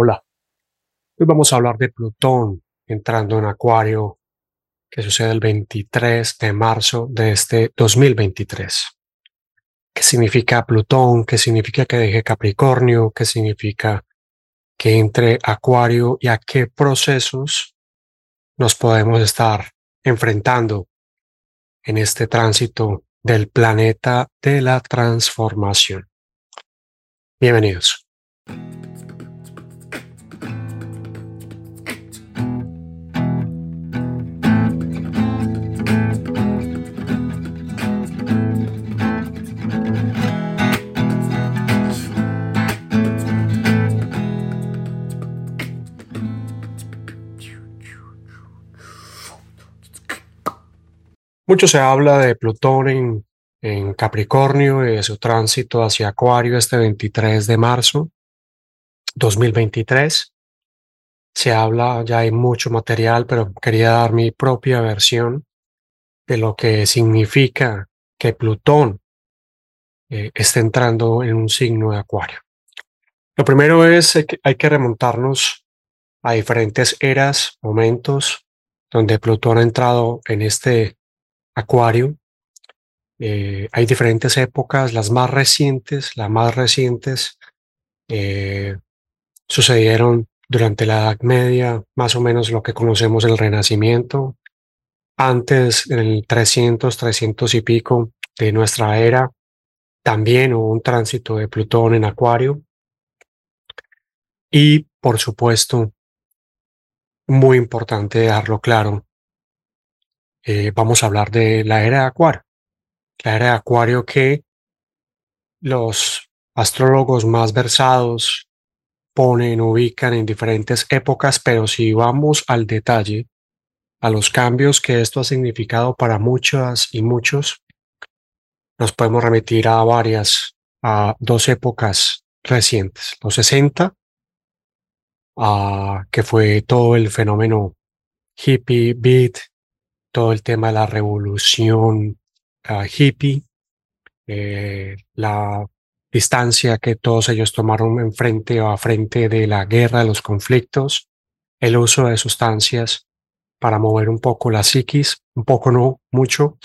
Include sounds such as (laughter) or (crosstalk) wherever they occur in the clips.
Hola, hoy vamos a hablar de Plutón entrando en Acuario que sucede el 23 de marzo de este 2023. ¿Qué significa Plutón? ¿Qué significa que deje Capricornio? ¿Qué significa que entre Acuario y a qué procesos nos podemos estar enfrentando en este tránsito del planeta de la transformación? Bienvenidos. Mucho se habla de Plutón en, Capricornio y de su tránsito hacia Acuario este 23 de marzo 2023. Se habla, ya hay mucho material, pero quería dar mi propia versión de lo que significa que Plutón eh, esté entrando en un signo de Acuario. Lo primero es que hay que remontarnos a diferentes eras, momentos, donde Plutón ha entrado en este Acuario. Eh, hay diferentes épocas, las más recientes, las más recientes eh, sucedieron durante la Edad Media, más o menos lo que conocemos el Renacimiento. Antes, en el 300, 300 y pico de nuestra era, también hubo un tránsito de Plutón en Acuario. Y, por supuesto, muy importante dejarlo claro, eh, vamos a hablar de la era de Acuario. La era de Acuario que los astrólogos más versados ponen, ubican en diferentes épocas, pero si vamos al detalle, a los cambios que esto ha significado para muchas y muchos, nos podemos remitir a varias, a dos épocas recientes, los 60, a, que fue todo el fenómeno hippie, beat, todo el tema de la revolución uh, hippie, eh, la distancia que todos ellos tomaron en frente o a frente de la guerra, de los conflictos, el uso de sustancias para mover un poco la psiquis, un poco no, mucho,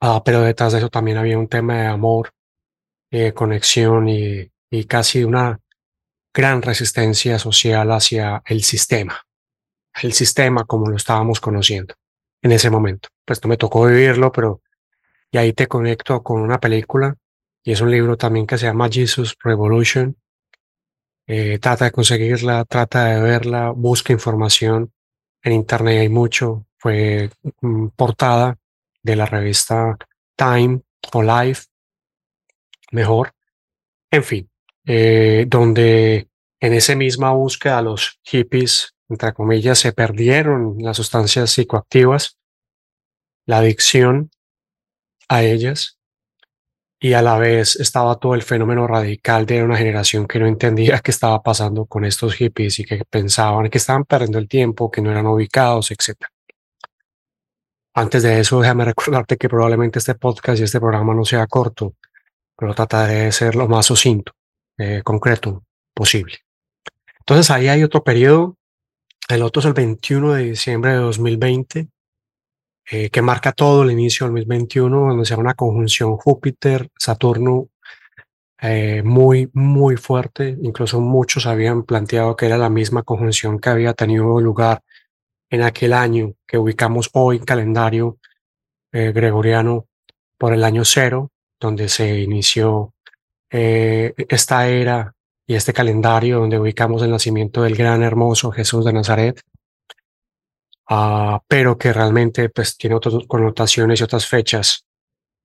uh, pero detrás de eso también había un tema de amor, eh, conexión y, y casi una gran resistencia social hacia el sistema, el sistema como lo estábamos conociendo en ese momento. Pues no me tocó vivirlo, pero y ahí te conecto con una película y es un libro también que se llama Jesus Revolution. Eh, trata de conseguirla, trata de verla, busca información. En internet hay mucho. Fue mm, portada de la revista Time o Life, mejor. En fin, eh, donde en esa misma búsqueda los hippies entre comillas, se perdieron las sustancias psicoactivas, la adicción a ellas, y a la vez estaba todo el fenómeno radical de una generación que no entendía (laughs) qué estaba pasando con estos hippies y que pensaban que estaban perdiendo el tiempo, que no eran ubicados, etc. Antes de eso, déjame recordarte que probablemente este podcast y este programa no sea corto, pero trataré de ser lo más sucinto, eh, concreto posible. Entonces ahí hay otro periodo el otro es el 21 de diciembre de 2020, eh, que marca todo el inicio del 2021, donde se da una conjunción Júpiter-Saturno eh, muy, muy fuerte. Incluso muchos habían planteado que era la misma conjunción que había tenido lugar en aquel año que ubicamos hoy en calendario eh, gregoriano por el año cero, donde se inició esta era y este calendario donde ubicamos el nacimiento del gran hermoso Jesús de Nazaret, uh, pero que realmente pues tiene otras connotaciones y otras fechas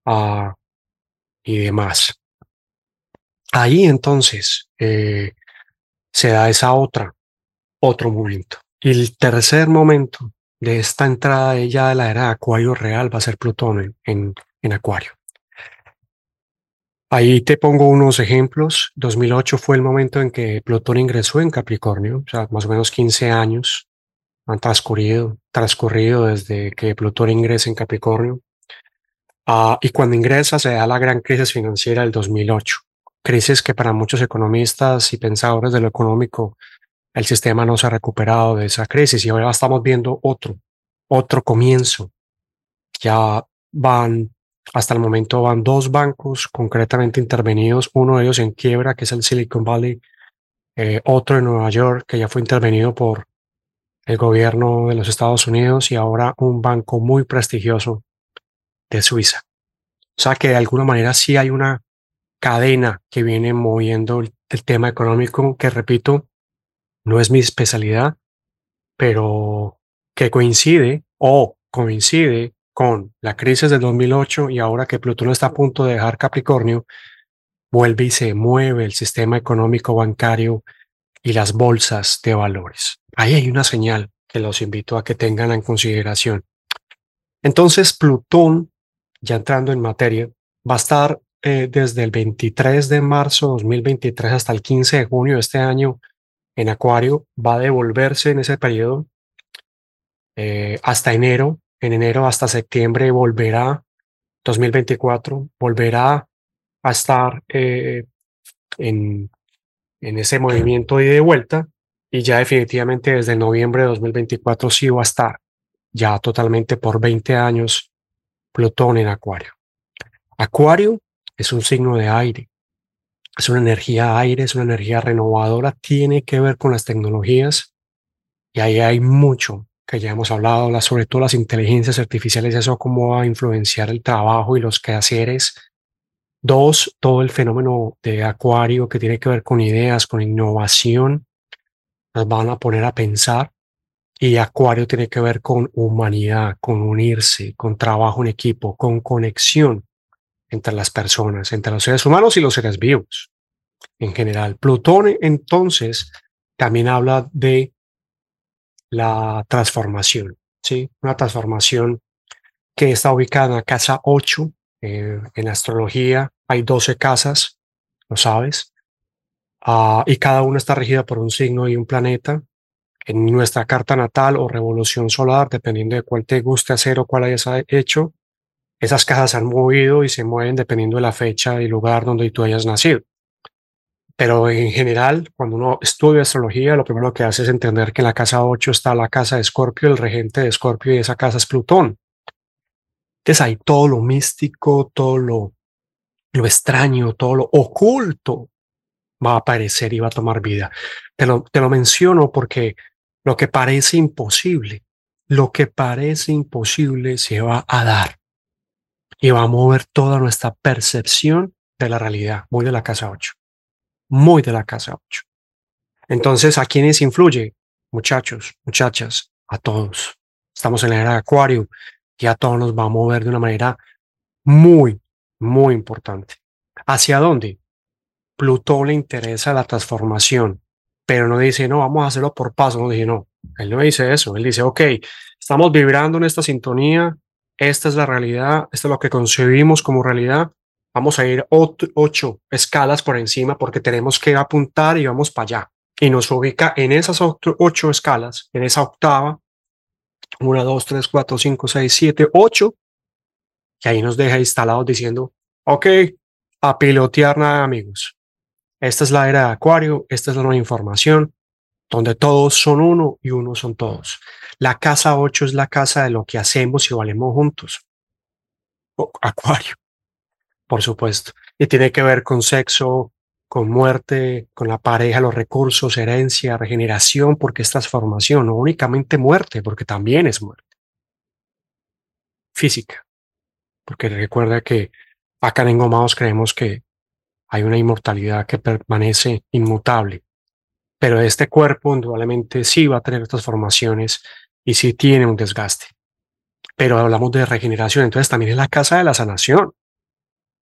uh, y demás. Ahí entonces eh, se da esa otra, otro momento. Y el tercer momento de esta entrada ya de la era de Acuario real va a ser Plutón en, en Acuario. Ahí te pongo unos ejemplos. 2008 fue el momento en que Plutón ingresó en Capricornio, o sea, más o menos 15 años han transcurrido, transcurrido desde que Plutón ingresa en Capricornio. Ah, y cuando ingresa se da la gran crisis financiera del 2008. crisis que para muchos economistas y pensadores de lo económico, el sistema no se ha recuperado de esa crisis y ahora estamos viendo otro, otro comienzo. Ya van, hasta el momento van dos bancos concretamente intervenidos, uno de ellos en quiebra, que es el Silicon Valley, eh, otro en Nueva York, que ya fue intervenido por el gobierno de los Estados Unidos y ahora un banco muy prestigioso de Suiza. O sea que de alguna manera sí hay una cadena que viene moviendo el, tema económico, que repito, no es mi especialidad, pero que coincide o coincide con la crisis del 2008 y ahora que Plutón está a punto de dejar Capricornio, vuelve y se mueve el sistema económico bancario y las bolsas de valores. Ahí hay una señal que los invito a que tengan en consideración. Entonces, Plutón, ya entrando en materia, va a estar eh, desde el 23 de marzo de 2023 hasta el 15 de junio de este año en Acuario, va a devolverse en ese periodo eh, hasta enero, en enero hasta septiembre volverá 2024, volverá a estar eh, en, en ese movimiento y de vuelta y ya definitivamente desde noviembre de 2024 sí va a estar ya totalmente por 20 años Plutón en Acuario. Acuario es un signo de aire, es una energía aire, es una energía renovadora, tiene que ver con las tecnologías y ahí hay mucho que ya hemos hablado, sobre todo las inteligencias artificiales, eso cómo va a influenciar el trabajo y los quehaceres. Dos, todo el fenómeno de acuario que tiene que ver con ideas, con innovación, nos van a poner a pensar. Y acuario tiene que ver con humanidad, con unirse, con trabajo en equipo, con conexión entre las personas, entre los seres humanos y los seres vivos en general. Plutón entonces también habla de la transformación, ¿sí? Una transformación que está ubicada en la casa 8. Eh, en astrología hay 12 casas, lo sabes, uh, y cada una está regida por un signo y un planeta. En nuestra carta natal o revolución solar, dependiendo de cuál te guste hacer o cuál hayas hecho, esas casas han movido y se mueven dependiendo de la fecha y lugar donde tú hayas nacido. Pero en general, cuando uno estudia astrología, lo primero que hace es entender que en la casa 8 está la casa de Escorpio, el regente de Escorpio, y esa casa es Plutón. Entonces ahí todo lo místico, todo lo, lo extraño, todo lo oculto va a aparecer y va a tomar vida. Te lo, te lo menciono porque lo que parece imposible, lo que parece imposible se va a dar y va a mover toda nuestra percepción de la realidad, muy de la casa 8, muy de la casa 8. Entonces, ¿a quiénes influye? Muchachos, muchachas, a todos. Estamos en la era de Acuario y a todos nos va a mover de una manera muy, muy importante. ¿Hacia dónde? Plutón le interesa la transformación, pero no dice, no, vamos a hacerlo por paso. No dice, no, él no dice eso. Él dice, ok, estamos vibrando en esta sintonía, esta es la realidad, esto es lo que concebimos como realidad. Vamos a ir ocho escalas por encima porque tenemos que apuntar y vamos para allá. Y nos ubica en esas ocho escalas, en esa octava, una, dos, tres, cuatro, cinco, seis, siete, ocho, que ahí nos deja instalados diciendo, ok, a pilotear nada, amigos. Esta es la era de Acuario, esta es la nueva información, donde todos son uno y uno son todos. La casa 8 es la casa de lo que hacemos y valemos juntos. acuario, por supuesto. Y tiene que ver con sexo, con muerte, con la pareja, los recursos, herencia, regeneración, porque es transformación, no únicamente muerte, porque también es muerte. Física, porque recuerda que acá en Engomados creemos que hay una inmortalidad que permanece inmutable pero este cuerpo indudablemente sí va a tener transformaciones y sí tiene un desgaste. Pero hablamos de regeneración, entonces también es la casa de la sanación.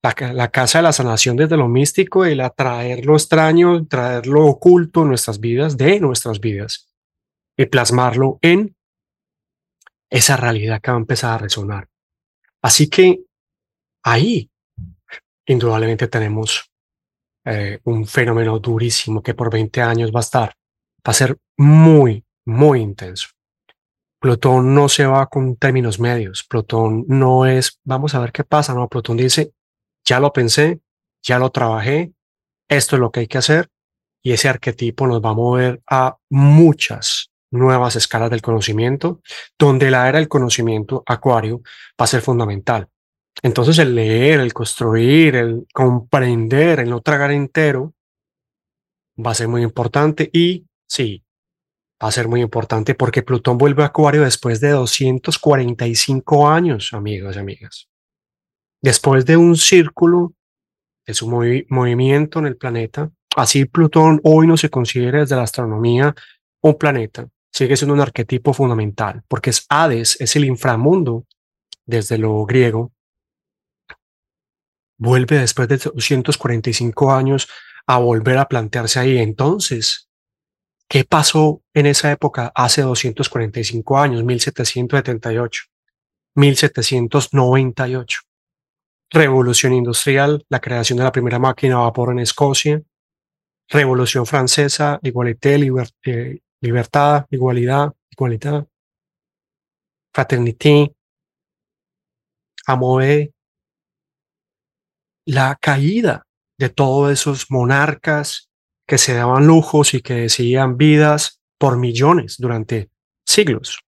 La, casa de la sanación desde lo místico, el atraer lo extraño, traer lo oculto en nuestras vidas, de nuestras vidas, y plasmarlo en esa realidad que va a empezar a resonar. Así que ahí, indudablemente tenemos eh, un fenómeno durísimo que por 20 años va a estar, va a ser muy, muy intenso. Plutón no se va con términos medios. Plutón no es, vamos a ver qué pasa. No, Plutón dice, ya lo pensé, ya lo trabajé, esto es lo que hay que hacer y ese arquetipo nos va a mover a muchas nuevas escalas del conocimiento, donde la era del conocimiento acuario va a ser fundamental. Entonces el leer, el construir, el comprender, el no tragar entero, va a ser muy importante y sí, va a ser muy importante porque Plutón vuelve a Acuario después de 245 años, amigos y amigas. Después de un círculo de su movimiento en el planeta, así Plutón hoy no se considera desde la astronomía un planeta, sigue siendo un arquetipo fundamental, porque es Hades, es el inframundo desde lo griego. Vuelve después de 245 años a volver a plantearse ahí. Entonces, ¿qué pasó en esa época hace 245 años, 1778, 1798? Revolución industrial, la creación de la primera máquina a vapor en Escocia, Revolución francesa, igualité, eh, libertad, igualdad, igualdad, fraternité, amor, la caída de todos esos monarcas que se daban lujos y que decidían vidas por millones durante siglos.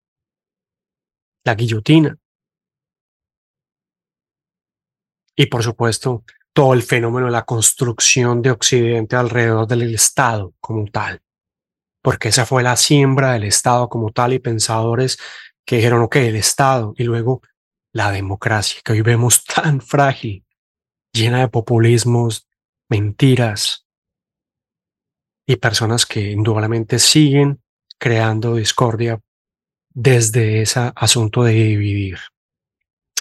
La guillotina. Y por supuesto, todo el fenómeno de la construcción de Occidente alrededor del Estado como tal porque esa fue la siembra del Estado como tal y pensadores que dijeron, ok, el Estado y luego la democracia, que hoy vemos (laughs) tan frágil, llena de populismos, mentiras y personas que indudablemente siguen creando discordia desde ese asunto de dividir.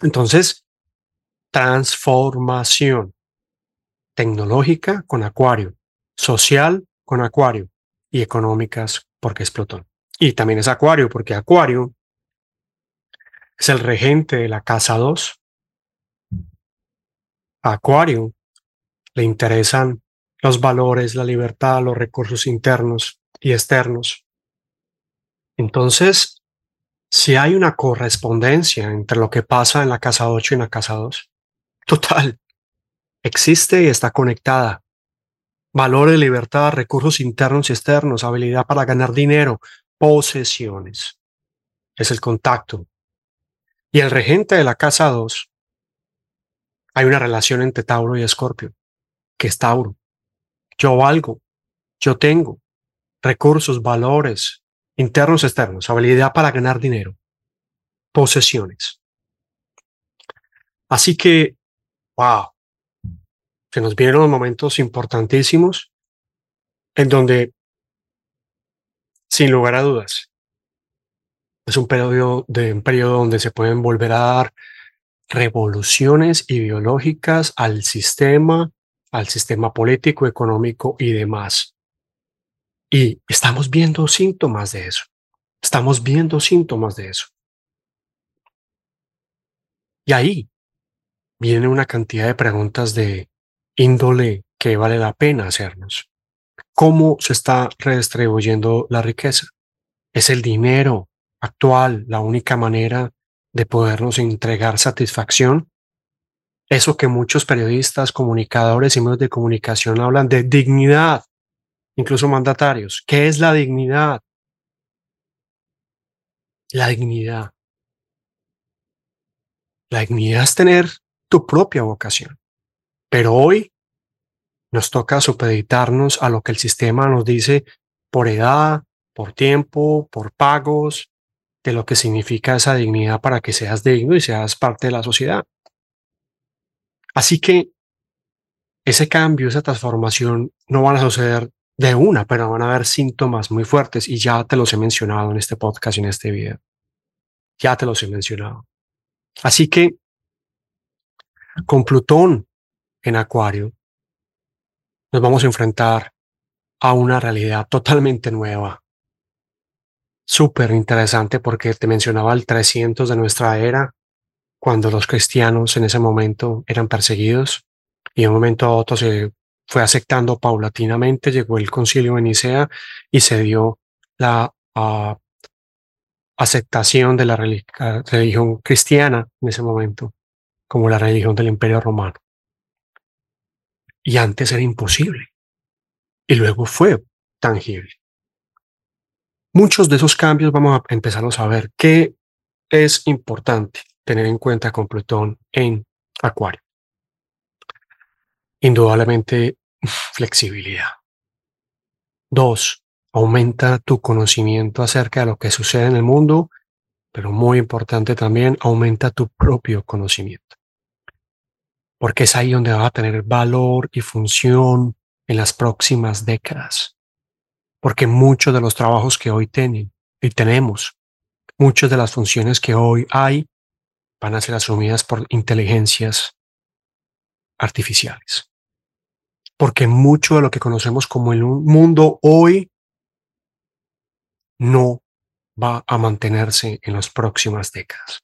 Entonces, transformación tecnológica con Acuario, social con Acuario, y económicas porque es Plutón. Y también es Acuario porque Acuario es el regente de la casa 2. A Acuario le interesan los valores, la libertad, los recursos internos y externos. Entonces, si hay una correspondencia entre lo que pasa en la casa 8 y en la casa 2, total, existe y está conectada valores, libertad, recursos internos y externos, habilidad para ganar dinero, posesiones. Es el contacto. Y el regente de la casa 2, hay una relación entre Tauro y Escorpio, que es Tauro. Yo valgo, yo tengo recursos, valores internos, externos, habilidad para ganar dinero, posesiones. Así que, wow, se nos vienen momentos importantísimos en donde, sin lugar a dudas, es un periodo, de, un periodo donde se pueden volver a dar revoluciones ideológicas al sistema, al sistema político, económico y demás. Y estamos viendo síntomas de eso. Estamos viendo síntomas de eso. Y ahí viene una cantidad de preguntas de índole que vale la pena hacernos. ¿Cómo se está redistribuyendo la riqueza? ¿Es el dinero actual la única manera de podernos entregar satisfacción? Eso que muchos periodistas, comunicadores y medios de comunicación hablan de dignidad, incluso mandatarios. ¿Qué es la dignidad? La dignidad. La dignidad es tener tu propia vocación. Pero hoy nos toca supeditarnos a lo que el sistema nos dice por edad, por tiempo, por pagos, de lo que significa esa dignidad para que seas digno y seas parte de la sociedad. Así que ese cambio, esa transformación no van a suceder de una, pero van a haber síntomas muy fuertes y ya te los he mencionado en este podcast y en este video. Ya te los he mencionado. Así que con Plutón en Acuario, nos vamos a enfrentar a una realidad totalmente nueva. Súper interesante porque te mencionaba el 300 de nuestra era, cuando los cristianos en ese momento eran perseguidos y de un momento a otro se fue aceptando paulatinamente, llegó el concilio de Nicea y se dio la ah, aceptación de la religión cristiana en ese momento como la religión del imperio romano. Y antes era imposible. y luego fue tangible. Muchos de esos cambios vamos a empezar a saber qué es importante tener en cuenta con Plutón en Acuario. Indudablemente, (laughs) flexibilidad. Dos, aumenta tu conocimiento acerca de lo que sucede en el mundo, pero muy importante también, aumenta tu propio conocimiento. Porque es ahí donde va a tener valor y función en las próximas décadas. Porque muchos de los trabajos que hoy tienen y tenemos, muchas de las funciones que hoy hay, van a ser asumidas por inteligencias artificiales. Porque mucho de lo que conocemos como el mundo hoy no va a mantenerse en las próximas décadas.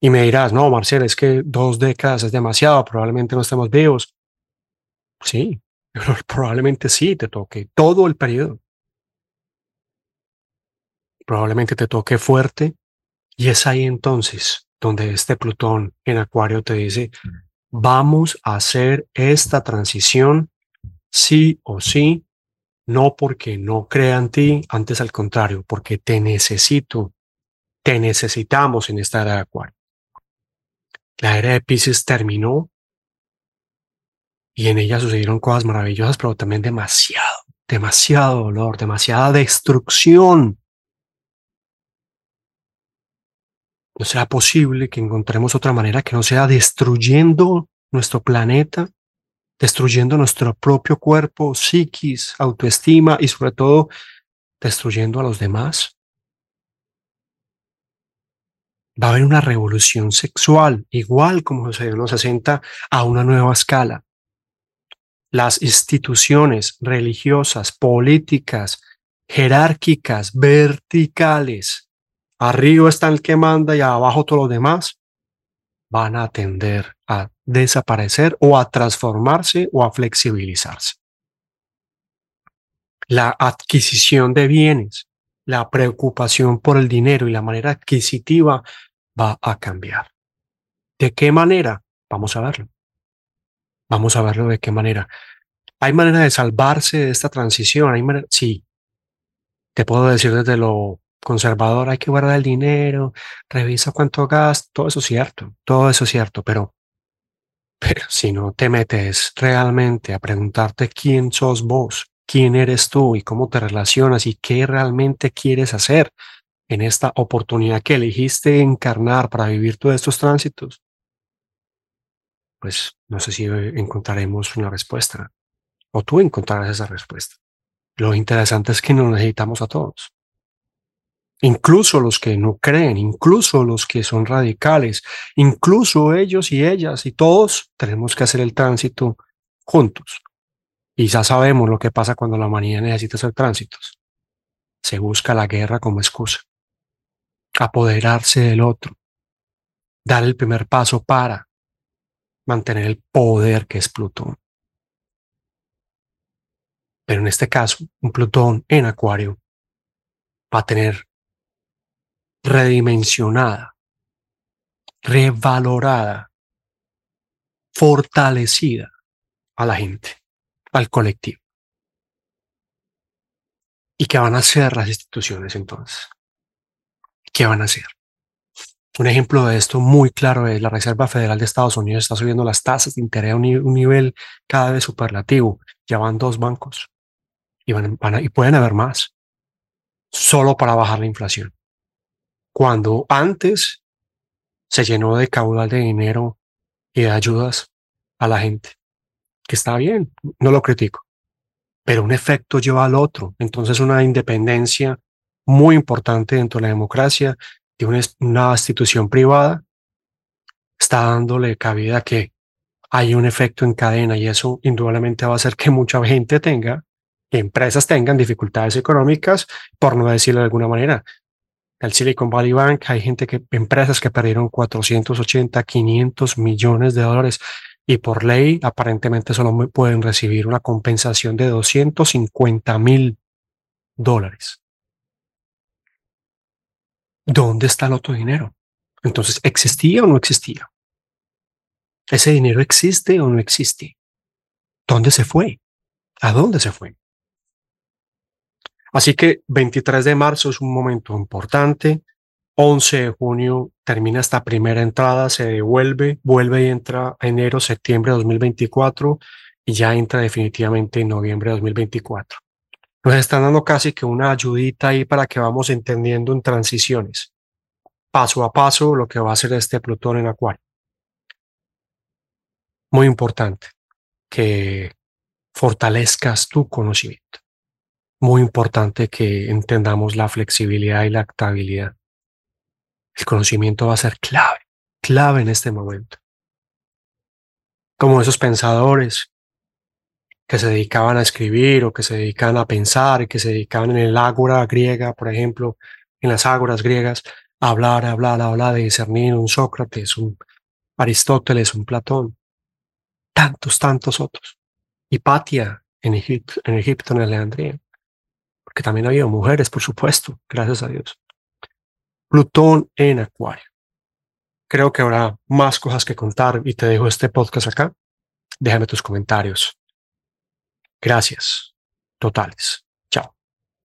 Y me dirás, no, Marcel, es que dos décadas es demasiado, probablemente no estemos vivos. Sí, (laughs) probablemente sí te toque todo el periodo. Probablemente te toque fuerte y es ahí entonces donde este Plutón en Acuario te dice, vamos a hacer esta transición sí o sí no porque no crea en ti, antes al contrario, porque te necesito, te necesitamos en esta era de Acuario. La era de Pisces terminó y en ella sucedieron cosas maravillosas, pero también demasiado, demasiado dolor, demasiada destrucción. No será posible que encontremos otra manera que no sea destruyendo nuestro planeta destruyendo nuestro propio cuerpo, psiquis, autoestima y sobre todo destruyendo a los demás. Va a haber una revolución sexual, igual como sucedió en los 60, a una nueva escala. Las instituciones religiosas, políticas, jerárquicas, verticales, arriba está el que manda y abajo todos los demás, van a tender a desaparecer o a transformarse o a flexibilizarse. La adquisición de bienes, la preocupación por el dinero y la manera adquisitiva va a cambiar. ¿De qué manera? Vamos a verlo. Vamos a verlo de qué manera. ¿Hay manera de salvarse de esta transición? ¿Hay Sí. Te puedo decir desde lo conservador, hay que guardar el dinero, revisa cuánto gastas, todo eso es cierto, todo eso es cierto, pero, pero si no te metes realmente a preguntarte quién sos vos, quién eres tú y cómo te relacionas y qué realmente quieres hacer en esta oportunidad que elegiste encarnar para vivir todos estos tránsitos, pues no sé si encontraremos una respuesta o tú encontrarás esa respuesta. Lo interesante es que nos necesitamos a todos incluso los que no creen, incluso los que son radicales, incluso ellos y ellas y todos tenemos que hacer el tránsito juntos. Y ya sabemos lo que pasa cuando la humanidad necesita hacer tránsitos. Se busca la guerra como excusa. Apoderarse del otro. Dar el primer paso para mantener el poder que es Plutón. Pero en este caso, un Plutón en Acuario va a tener redimensionada, revalorada, fortalecida a la gente, al colectivo. ¿Y qué van a hacer las instituciones entonces? ¿Qué van a hacer? Un ejemplo de esto muy claro es la Reserva Federal de Estados Unidos está subiendo las tasas de interés a un, nivel cada vez superlativo. Ya van dos bancos y, van, y pueden haber más, solo para bajar la inflación cuando antes se llenó de caudal de dinero y de ayudas a la gente, que está bien, no lo critico, pero un efecto lleva al otro. Entonces una independencia muy importante dentro de la democracia de una, una institución privada está dándole cabida a que hay un efecto en cadena y eso indudablemente va a hacer que mucha gente tenga, empresas tengan dificultades económicas, por no decirlo de alguna manera, el Silicon Valley Bank, hay gente que, empresas que perdieron 480, 500 millones de dólares y por ley aparentemente solo pueden recibir una compensación de 250 mil dólares. ¿Dónde está el otro dinero? Entonces, ¿existía o no existía? ¿Ese dinero existe o no existe? ¿Dónde se fue? ¿A dónde se fue? Así que 23 de marzo es un momento importante. 11 de junio termina esta primera entrada, se devuelve, vuelve y entra enero, septiembre de 2024 y ya entra definitivamente en noviembre de 2024. Nos están dando casi que una ayudita ahí para que vamos entendiendo en transiciones, paso a paso, lo que va a hacer este Plutón en Acuario. Muy importante que fortalezcas tu conocimiento. Muy importante que entendamos la flexibilidad y la actabilidad. El conocimiento va a ser clave, clave en este momento. Como esos pensadores que se dedicaban a escribir o que se dedicaban a pensar y que se dedicaban en el ágora griega, por ejemplo, en las ágoras griegas, a hablar, a hablar, a hablar de discernir un Sócrates, un Aristóteles, un Platón, tantos, tantos otros. Hipatia en Egipto, en Egipto, en Alejandría, porque también había mujeres, por supuesto, gracias a Dios. Plutón en Acuario. Creo que habrá más cosas que contar y te dejo este podcast acá. Déjame tus comentarios. Gracias. Totales.